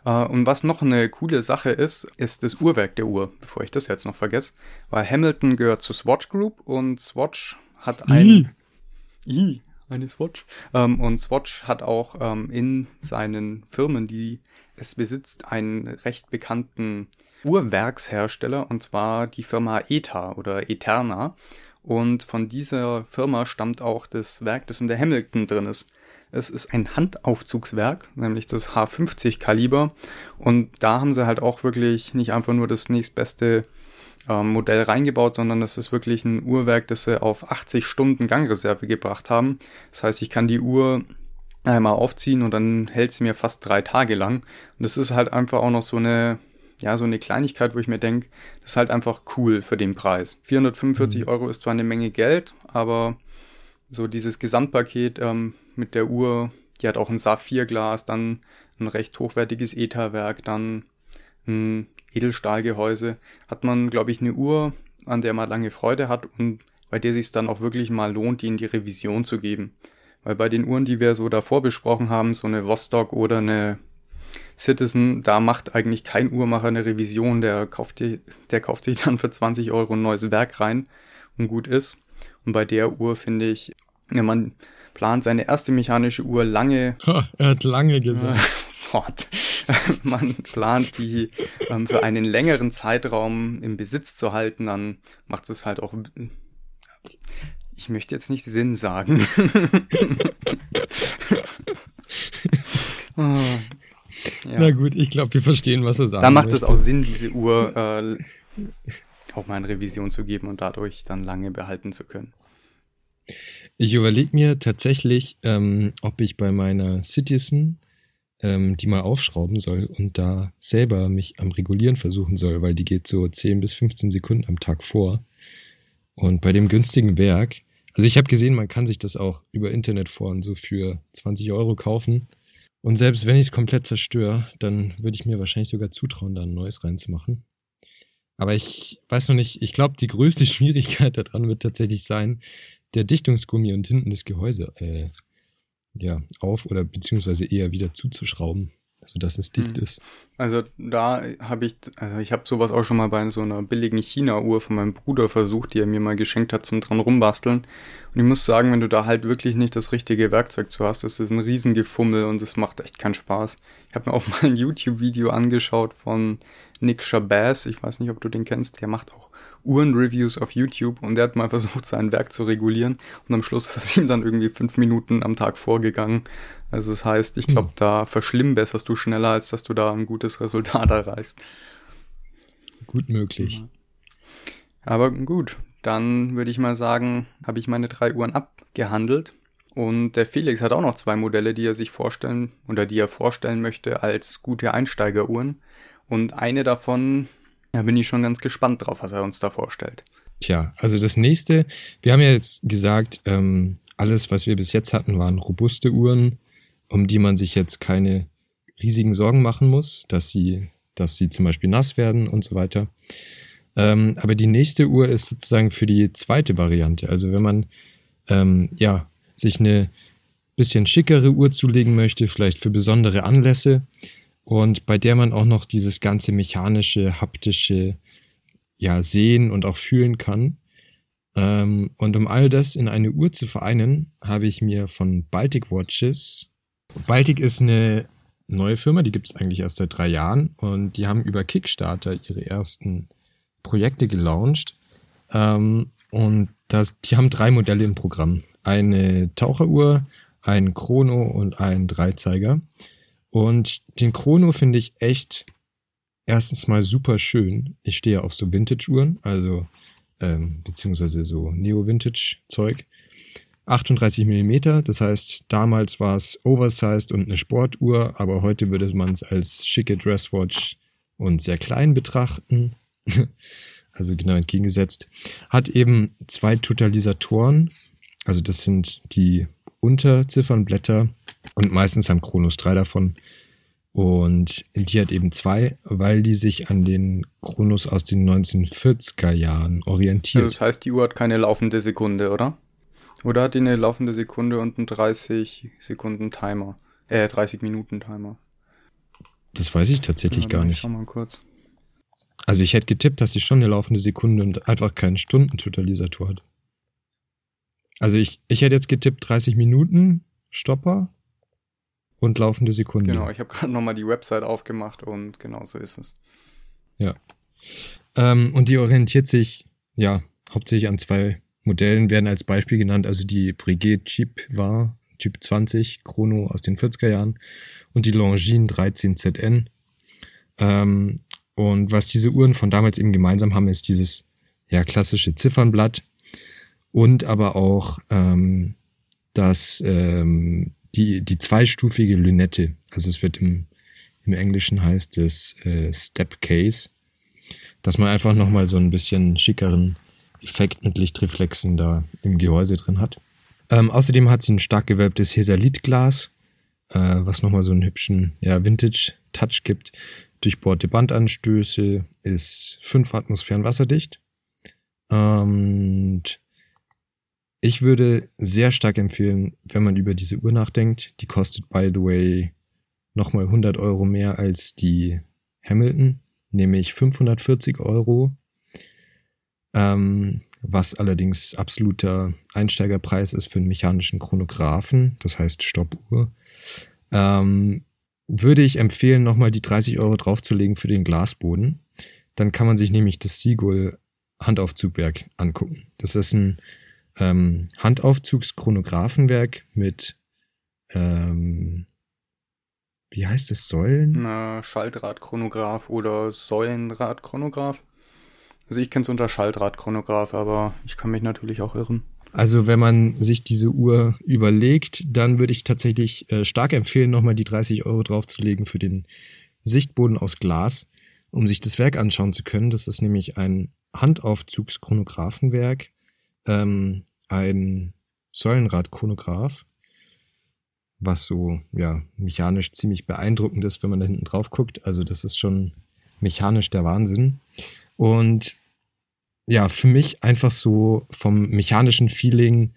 Uh, und was noch eine coole Sache ist, ist das Uhrwerk der Uhr, bevor ich das jetzt noch vergesse. Weil Hamilton gehört zur Swatch Group und Swatch hat ein. I. eine Swatch. Um, ähm, und Swatch hat auch um, ähm, in seinen Firmen, die es besitzt, einen recht bekannten Uhrwerkshersteller, und zwar die Firma ETA oder Eterna. Und von dieser Firma stammt auch das Werk, das in der Hamilton drin ist. Es ist ein Handaufzugswerk, nämlich das H50 Kaliber. Und da haben sie halt auch wirklich nicht einfach nur das nächstbeste äh, Modell reingebaut, sondern das ist wirklich ein Uhrwerk, das sie auf 80 Stunden Gangreserve gebracht haben. Das heißt, ich kann die Uhr einmal aufziehen und dann hält sie mir fast drei Tage lang. Und das ist halt einfach auch noch so eine, ja, so eine Kleinigkeit, wo ich mir denke, das ist halt einfach cool für den Preis. 445 mhm. Euro ist zwar eine Menge Geld, aber so dieses Gesamtpaket ähm, mit der Uhr, die hat auch ein Saphirglas, dann ein recht hochwertiges ETA-Werk, dann ein Edelstahlgehäuse, hat man, glaube ich, eine Uhr, an der man lange Freude hat und bei der sich dann auch wirklich mal lohnt, die in die Revision zu geben. Weil bei den Uhren, die wir so davor besprochen haben, so eine Vostok oder eine Citizen, da macht eigentlich kein Uhrmacher eine Revision, der kauft, die, der kauft sich dann für 20 Euro ein neues Werk rein und gut ist. Und bei der Uhr finde ich, ja, man plant seine erste mechanische Uhr lange. er hat lange gesagt. man plant die ähm, für einen längeren Zeitraum im Besitz zu halten, dann macht es halt auch. Ich möchte jetzt nicht Sinn sagen. oh, ja. Na gut, ich glaube, wir verstehen, was er sagt. Da macht es auch Sinn, diese Uhr äh, auch mal in Revision zu geben und dadurch dann lange behalten zu können. Ich überlege mir tatsächlich, ähm, ob ich bei meiner Citizen ähm, die mal aufschrauben soll und da selber mich am Regulieren versuchen soll, weil die geht so 10 bis 15 Sekunden am Tag vor. Und bei dem günstigen Werk, also ich habe gesehen, man kann sich das auch über Internetforen so für 20 Euro kaufen. Und selbst wenn ich es komplett zerstöre, dann würde ich mir wahrscheinlich sogar zutrauen, da ein neues reinzumachen. Aber ich weiß noch nicht, ich glaube, die größte Schwierigkeit daran wird tatsächlich sein, der Dichtungsgummi und hinten das Gehäuse äh, ja, auf oder beziehungsweise eher wieder zuzuschrauben, sodass es dicht hm. ist. Also da habe ich, also ich habe sowas auch schon mal bei so einer billigen China-Uhr von meinem Bruder versucht, die er mir mal geschenkt hat zum dran rumbasteln. Und ich muss sagen, wenn du da halt wirklich nicht das richtige Werkzeug zu hast, das ist ein Riesengefummel und es macht echt keinen Spaß. Ich habe mir auch mal ein YouTube-Video angeschaut von Nick Shabazz, ich weiß nicht, ob du den kennst, der macht auch Uhrenreviews auf YouTube und der hat mal versucht, sein Werk zu regulieren und am Schluss ist es ihm dann irgendwie fünf Minuten am Tag vorgegangen. Also das heißt, ich glaube, hm. da verschlimmbesserst du schneller, als dass du da ein gutes Resultat erreichst. Gut möglich. Aber gut, dann würde ich mal sagen, habe ich meine drei Uhren abgehandelt. Und der Felix hat auch noch zwei Modelle, die er sich vorstellen oder die er vorstellen möchte als gute Einsteigeruhren. Und eine davon, da bin ich schon ganz gespannt drauf, was er uns da vorstellt. Tja, also das nächste, wir haben ja jetzt gesagt, ähm, alles, was wir bis jetzt hatten, waren robuste Uhren, um die man sich jetzt keine riesigen Sorgen machen muss, dass sie, dass sie zum Beispiel nass werden und so weiter. Ähm, aber die nächste Uhr ist sozusagen für die zweite Variante. Also wenn man ähm, ja sich eine bisschen schickere Uhr zulegen möchte, vielleicht für besondere Anlässe und bei der man auch noch dieses ganze mechanische, haptische ja sehen und auch fühlen kann. Ähm, und um all das in eine Uhr zu vereinen, habe ich mir von Baltic Watches. Baltic ist eine neue Firma, die gibt es eigentlich erst seit drei Jahren und die haben über Kickstarter ihre ersten Projekte gelauncht. Ähm, und das, die haben drei Modelle im Programm. Eine Taucheruhr, ein Chrono und ein Dreizeiger. Und den Chrono finde ich echt erstens mal super schön. Ich stehe auf so Vintage-Uhren, also ähm, beziehungsweise so Neo-Vintage-Zeug. 38 mm, das heißt, damals war es oversized und eine Sportuhr, aber heute würde man es als schicke Dresswatch und sehr klein betrachten. also genau entgegengesetzt. Hat eben zwei Totalisatoren, also das sind die Unterziffernblätter und meistens haben Kronos drei davon. Und die hat eben zwei, weil die sich an den Kronos aus den 1940er Jahren orientiert. Also das heißt, die Uhr hat keine laufende Sekunde, oder? Oder hat die eine laufende Sekunde und einen 30 Sekunden Timer? Äh, 30 Minuten Timer. Das weiß ich tatsächlich ja, gar nicht. Schau mal kurz. Also ich hätte getippt, dass sie schon eine laufende Sekunde und einfach keinen Stundentotalisator hat. Also ich, ich hätte jetzt getippt 30 Minuten Stopper und laufende Sekunde. Genau, ich habe gerade nochmal die Website aufgemacht und genau so ist es. Ja. Ähm, und die orientiert sich, ja, hauptsächlich an zwei Modellen, werden als Beispiel genannt, also die Brigade Jeep war, Typ 20, Chrono aus den 40er Jahren und die Longines 13ZN. Ähm, und was diese Uhren von damals eben gemeinsam haben, ist dieses ja, klassische Ziffernblatt und aber auch ähm, das, ähm, die, die zweistufige Lünette. Also es wird im, im Englischen heißt es äh, Step Case, dass man einfach nochmal so ein bisschen schickeren Effekt mit Lichtreflexen da im Gehäuse drin hat. Ähm, außerdem hat sie ein stark gewölbtes Hesalit-Glas, äh, was nochmal so einen hübschen ja, Vintage-Touch gibt. Durchbohrte Bandanstöße, ist 5 Atmosphären wasserdicht. Und ich würde sehr stark empfehlen, wenn man über diese Uhr nachdenkt. Die kostet, by the way, nochmal 100 Euro mehr als die Hamilton, nämlich 540 Euro. Ähm, was allerdings absoluter Einsteigerpreis ist für einen mechanischen Chronographen, das heißt Stoppuhr. Ähm, würde ich empfehlen, nochmal die 30 Euro draufzulegen für den Glasboden. Dann kann man sich nämlich das Siegel Handaufzugwerk angucken. Das ist ein ähm, Handaufzugschronographenwerk mit, ähm, wie heißt es, Säulen? Na, Schaltradchronograph oder Säulenradchronograph. Also ich kenne es unter Schaltradchronograph, aber ich kann mich natürlich auch irren. Also wenn man sich diese Uhr überlegt, dann würde ich tatsächlich äh, stark empfehlen, nochmal die 30 Euro draufzulegen für den Sichtboden aus Glas, um sich das Werk anschauen zu können. Das ist nämlich ein Handaufzugschronographenwerk, ähm, ein Säulenradchronograph, was so ja mechanisch ziemlich beeindruckend ist, wenn man da hinten drauf guckt. Also das ist schon mechanisch der Wahnsinn. Und ja, für mich einfach so vom mechanischen Feeling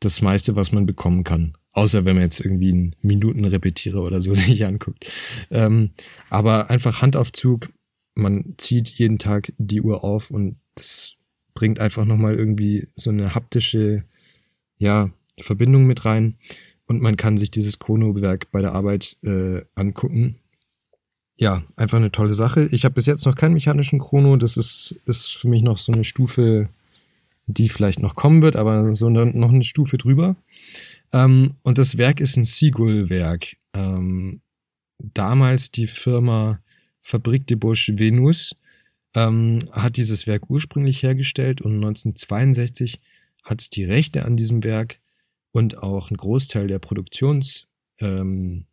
das meiste, was man bekommen kann. Außer wenn man jetzt irgendwie einen Minutenrepetierer oder so sich anguckt. Ähm, aber einfach Handaufzug, man zieht jeden Tag die Uhr auf und das bringt einfach nochmal irgendwie so eine haptische, ja, Verbindung mit rein. Und man kann sich dieses Chrono-Werk bei der Arbeit äh, angucken ja, einfach eine tolle Sache. Ich habe bis jetzt noch keinen mechanischen Chrono. Das ist, ist für mich noch so eine Stufe, die vielleicht noch kommen wird, aber so eine, noch eine Stufe drüber. Ähm, und das Werk ist ein Seagull-Werk. Ähm, damals die Firma Fabrik de Bosch Venus ähm, hat dieses Werk ursprünglich hergestellt und 1962 hat es die Rechte an diesem Werk und auch einen Großteil der Produktionsmaschinen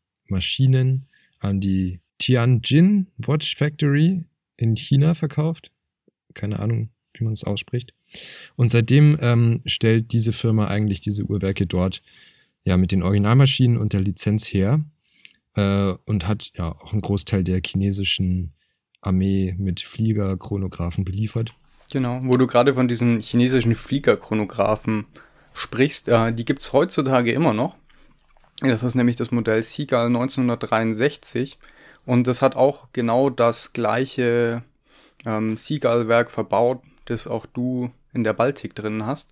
ähm, an die Tianjin Watch Factory in China verkauft. Keine Ahnung, wie man es ausspricht. Und seitdem ähm, stellt diese Firma eigentlich diese Uhrwerke dort ja mit den Originalmaschinen und der Lizenz her äh, und hat ja auch einen Großteil der chinesischen Armee mit Fliegerchronographen beliefert. Genau, wo du gerade von diesen chinesischen Fliegerchronographen sprichst, äh, die gibt es heutzutage immer noch. Das ist nämlich das Modell Seagull 1963 und das hat auch genau das gleiche ähm, Seagull-Werk verbaut, das auch du in der Baltic drin hast.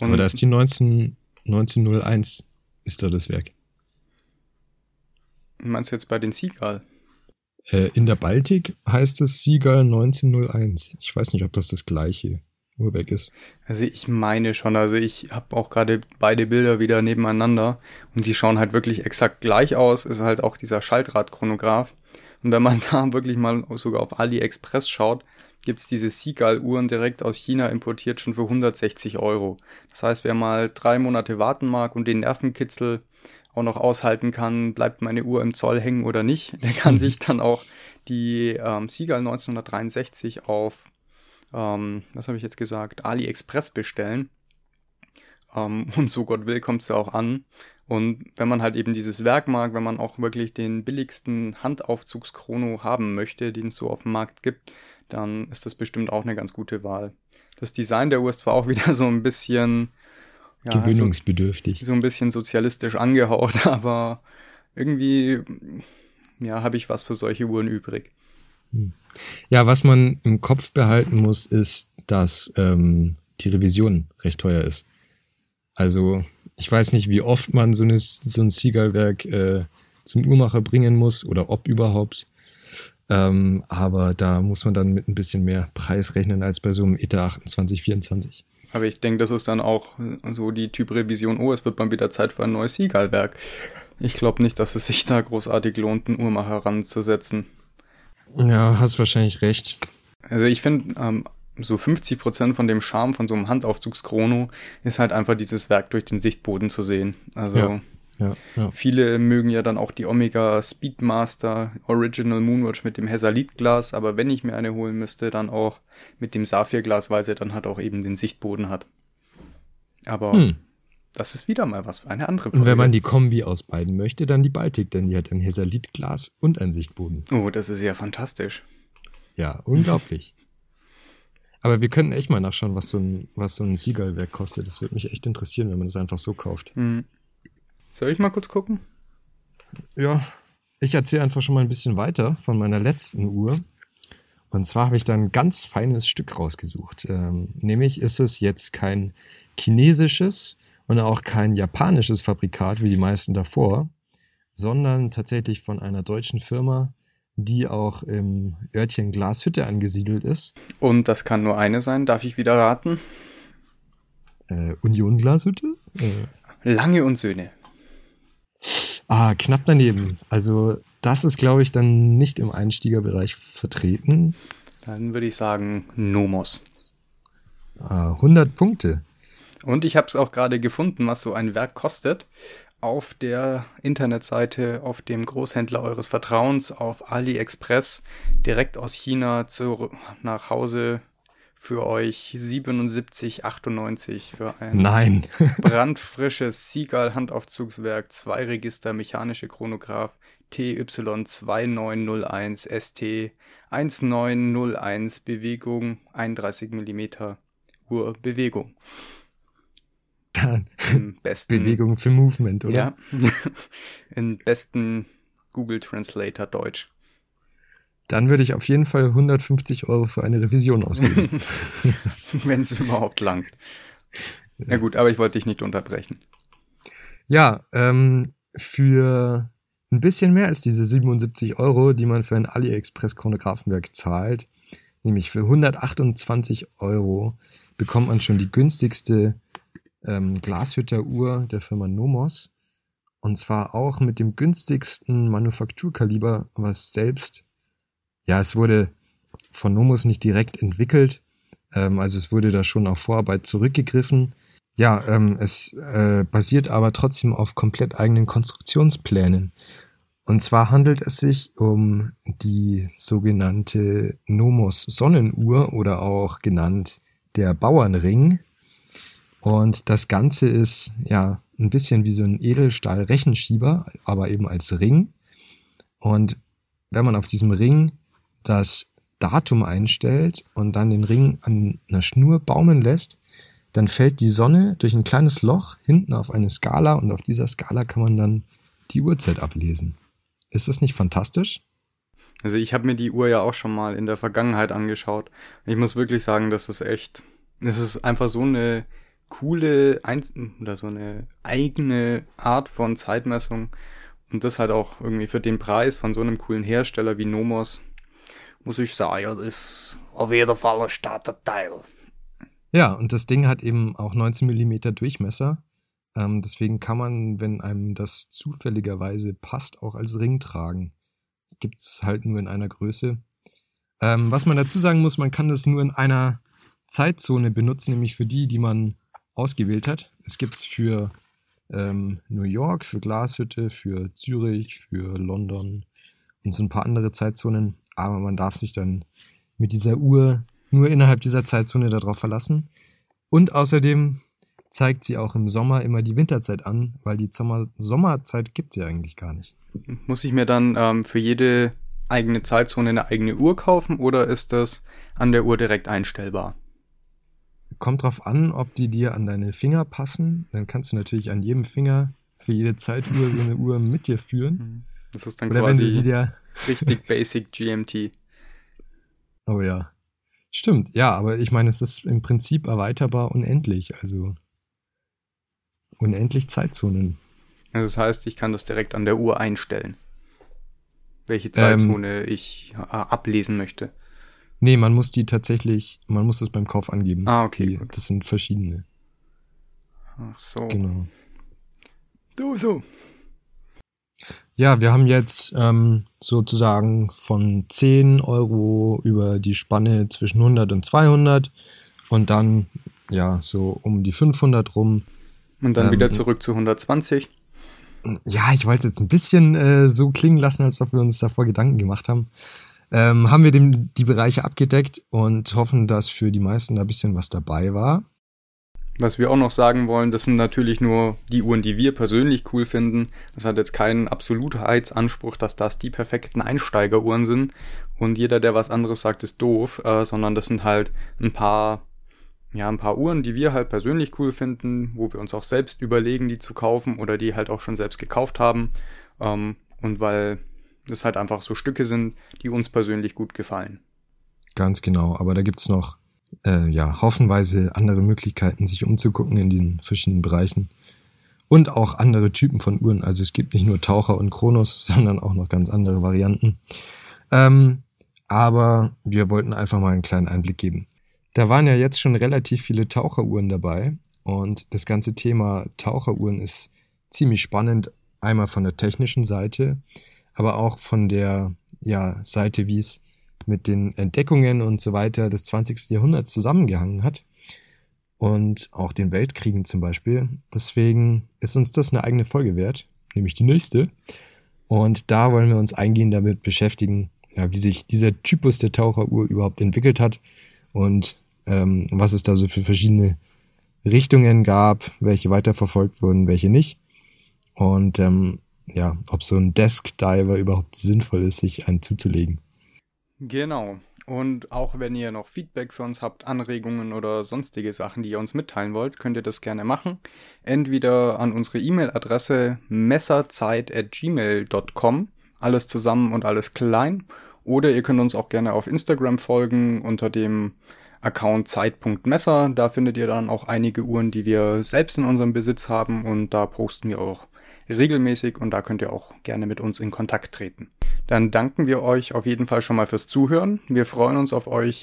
Und Aber da ist die 19, 1901 ist da das Werk. Meinst du jetzt bei den Seagull? Äh, in der Baltic heißt es Seagull 1901. Ich weiß nicht, ob das das gleiche Uhrwerk ist. Also ich meine schon, also ich habe auch gerade beide Bilder wieder nebeneinander und die schauen halt wirklich exakt gleich aus. Ist halt auch dieser Schaltradchronograph. Und wenn man da wirklich mal sogar auf AliExpress schaut, gibt es diese Seagull-Uhren direkt aus China importiert schon für 160 Euro. Das heißt, wer mal drei Monate warten mag und den Nervenkitzel auch noch aushalten kann, bleibt meine Uhr im Zoll hängen oder nicht, der kann mhm. sich dann auch die ähm, Seagull 1963 auf, ähm, was habe ich jetzt gesagt, AliExpress bestellen. Ähm, und so Gott will, kommt es ja auch an. Und wenn man halt eben dieses Werk mag, wenn man auch wirklich den billigsten Handaufzugschrono haben möchte, den es so auf dem Markt gibt, dann ist das bestimmt auch eine ganz gute Wahl. Das Design der Uhr ist zwar auch wieder so ein bisschen ja, gewöhnungsbedürftig. So, so, ein bisschen sozialistisch angehaucht, aber irgendwie ja, habe ich was für solche Uhren übrig. Hm. Ja, was man im Kopf behalten muss, ist, dass ähm, die Revision recht teuer ist. Also ich weiß nicht, wie oft man so, eine, so ein Seagull-Werk äh, zum Uhrmacher bringen muss oder ob überhaupt. Ähm, aber da muss man dann mit ein bisschen mehr Preis rechnen als bei so einem ETA 2824. Aber ich denke, das ist dann auch so die Typrevision, oh, es wird mal wieder Zeit für ein neues Seagull-Werk. Ich glaube nicht, dass es sich da großartig lohnt, einen Uhrmacher ranzusetzen. Ja, hast wahrscheinlich recht. Also ich finde, ähm, so 50 Prozent von dem Charme von so einem Handaufzugschrono ist halt einfach dieses Werk durch den Sichtboden zu sehen. Also ja. Ja, ja. Viele mögen ja dann auch die Omega Speedmaster Original Moonwatch mit dem Hesalit-Glas, aber wenn ich mir eine holen müsste, dann auch mit dem Saphir-Glas, weil sie dann halt auch eben den Sichtboden hat. Aber hm. Das ist wieder mal was für eine andere Folge. Und wenn man die Kombi aus beiden möchte, dann die Baltic, denn die hat ein Hesalit-Glas und ein Sichtboden. Oh, das ist ja fantastisch. Ja, unglaublich. Aber wir könnten echt mal nachschauen, was so ein, was so ein Siegelwerk kostet. Das würde mich echt interessieren, wenn man das einfach so kauft. Hm. Soll ich mal kurz gucken? Ja, ich erzähle einfach schon mal ein bisschen weiter von meiner letzten Uhr. Und zwar habe ich da ein ganz feines Stück rausgesucht. Ähm, nämlich ist es jetzt kein chinesisches und auch kein japanisches Fabrikat wie die meisten davor, sondern tatsächlich von einer deutschen Firma, die auch im Örtchen Glashütte angesiedelt ist. Und das kann nur eine sein, darf ich wieder raten? Äh, Union Glashütte? Äh. Lange und Söhne. Ah, knapp daneben. Also das ist, glaube ich, dann nicht im Einstiegerbereich vertreten. Dann würde ich sagen Nomos. Ah, 100 Punkte. Und ich habe es auch gerade gefunden, was so ein Werk kostet. Auf der Internetseite, auf dem Großhändler eures Vertrauens, auf AliExpress, direkt aus China zu, nach Hause für euch 77,98 für ein Nein. brandfrisches Seagull Handaufzugswerk, zwei Register mechanische Chronograph TY2901 ST 1901 Bewegung 31 mm Uhr Bewegung. Im besten, Bewegung für Movement, oder? Ja. Im besten Google Translator Deutsch. Dann würde ich auf jeden Fall 150 Euro für eine Revision ausgeben. Wenn es überhaupt langt. Ja gut, aber ich wollte dich nicht unterbrechen. Ja, ähm, für ein bisschen mehr als diese 77 Euro, die man für ein AliExpress Chronographenwerk zahlt, nämlich für 128 Euro, bekommt man schon die günstigste ähm, Glashütter-Uhr der Firma Nomos. Und zwar auch mit dem günstigsten Manufakturkaliber, was selbst ja, es wurde von Nomos nicht direkt entwickelt. Ähm, also es wurde da schon auf Vorarbeit zurückgegriffen. Ja, ähm, es äh, basiert aber trotzdem auf komplett eigenen Konstruktionsplänen. Und zwar handelt es sich um die sogenannte Nomos Sonnenuhr oder auch genannt der Bauernring. Und das Ganze ist ja ein bisschen wie so ein Edelstahl-Rechenschieber, aber eben als Ring. Und wenn man auf diesem Ring das Datum einstellt und dann den Ring an einer Schnur baumeln lässt, dann fällt die Sonne durch ein kleines Loch hinten auf eine Skala und auf dieser Skala kann man dann die Uhrzeit ablesen. Ist das nicht fantastisch? Also ich habe mir die Uhr ja auch schon mal in der Vergangenheit angeschaut. Ich muss wirklich sagen, das ist echt, das ist einfach so eine coole Einz oder so eine eigene Art von Zeitmessung. Und das halt auch irgendwie für den Preis von so einem coolen Hersteller wie Nomos, muss ich sagen, das ist auf jeden Fall ein starker Teil. Ja, und das Ding hat eben auch 19 mm Durchmesser. Ähm, deswegen kann man, wenn einem das zufälligerweise passt, auch als Ring tragen. Das gibt es halt nur in einer Größe. Ähm, was man dazu sagen muss, man kann das nur in einer Zeitzone benutzen, nämlich für die, die man ausgewählt hat. Es gibt es für ähm, New York, für Glashütte, für Zürich, für London und so ein paar andere Zeitzonen. Aber man darf sich dann mit dieser Uhr nur innerhalb dieser Zeitzone darauf verlassen. Und außerdem zeigt sie auch im Sommer immer die Winterzeit an, weil die Sommer Sommerzeit gibt es ja eigentlich gar nicht. Muss ich mir dann ähm, für jede eigene Zeitzone eine eigene Uhr kaufen oder ist das an der Uhr direkt einstellbar? Kommt drauf an, ob die dir an deine Finger passen. Dann kannst du natürlich an jedem Finger für jede Zeituhr so eine Uhr mit dir führen. Mhm. Das ist dann Oder quasi wenn du sie dir richtig basic GMT. Oh ja. Stimmt, ja, aber ich meine, es ist im Prinzip erweiterbar unendlich, also unendlich Zeitzonen. Also das heißt, ich kann das direkt an der Uhr einstellen, welche Zeitzone ähm, ich äh, ablesen möchte. Nee, man muss die tatsächlich, man muss das beim Kauf angeben. Ah, okay. Die, das sind verschiedene. Ach so. Genau. Du so. Ja, wir haben jetzt ähm, sozusagen von 10 Euro über die Spanne zwischen 100 und 200 und dann ja so um die 500 rum. Und dann ähm, wieder zurück zu 120. Ja, ich wollte es jetzt ein bisschen äh, so klingen lassen, als ob wir uns davor Gedanken gemacht haben. Ähm, haben wir dem, die Bereiche abgedeckt und hoffen, dass für die meisten da ein bisschen was dabei war. Was wir auch noch sagen wollen, das sind natürlich nur die Uhren, die wir persönlich cool finden. Das hat jetzt keinen Absolutheitsanspruch, dass das die perfekten Einsteigeruhren sind. Und jeder, der was anderes sagt, ist doof, äh, sondern das sind halt ein paar, ja, ein paar Uhren, die wir halt persönlich cool finden, wo wir uns auch selbst überlegen, die zu kaufen oder die halt auch schon selbst gekauft haben. Ähm, und weil es halt einfach so Stücke sind, die uns persönlich gut gefallen. Ganz genau, aber da gibt's noch äh, ja, haufenweise andere Möglichkeiten, sich umzugucken in den verschiedenen Bereichen. Und auch andere Typen von Uhren. Also es gibt nicht nur Taucher und Kronos, sondern auch noch ganz andere Varianten. Ähm, aber wir wollten einfach mal einen kleinen Einblick geben. Da waren ja jetzt schon relativ viele Taucheruhren dabei. Und das ganze Thema Taucheruhren ist ziemlich spannend. Einmal von der technischen Seite, aber auch von der ja, Seite, wie es mit den Entdeckungen und so weiter des 20. Jahrhunderts zusammengehangen hat. Und auch den Weltkriegen zum Beispiel. Deswegen ist uns das eine eigene Folge wert, nämlich die nächste. Und da wollen wir uns eingehend damit beschäftigen, ja, wie sich dieser Typus der Taucheruhr überhaupt entwickelt hat und ähm, was es da so für verschiedene Richtungen gab, welche weiterverfolgt wurden, welche nicht. Und ähm, ja, ob so ein Desk Diver überhaupt sinnvoll ist, sich einen zuzulegen. Genau. Und auch wenn ihr noch Feedback für uns habt, Anregungen oder sonstige Sachen, die ihr uns mitteilen wollt, könnt ihr das gerne machen. Entweder an unsere E-Mail-Adresse messerzeit.gmail.com, alles zusammen und alles klein. Oder ihr könnt uns auch gerne auf Instagram folgen unter dem Account Zeit.messer. Da findet ihr dann auch einige Uhren, die wir selbst in unserem Besitz haben und da posten wir auch regelmäßig und da könnt ihr auch gerne mit uns in Kontakt treten. Dann danken wir euch auf jeden Fall schon mal fürs Zuhören. Wir freuen uns auf euch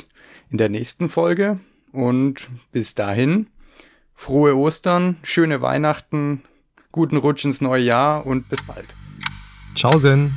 in der nächsten Folge und bis dahin frohe Ostern, schöne Weihnachten, guten Rutsch ins neue Jahr und bis bald. Ciao, Sen.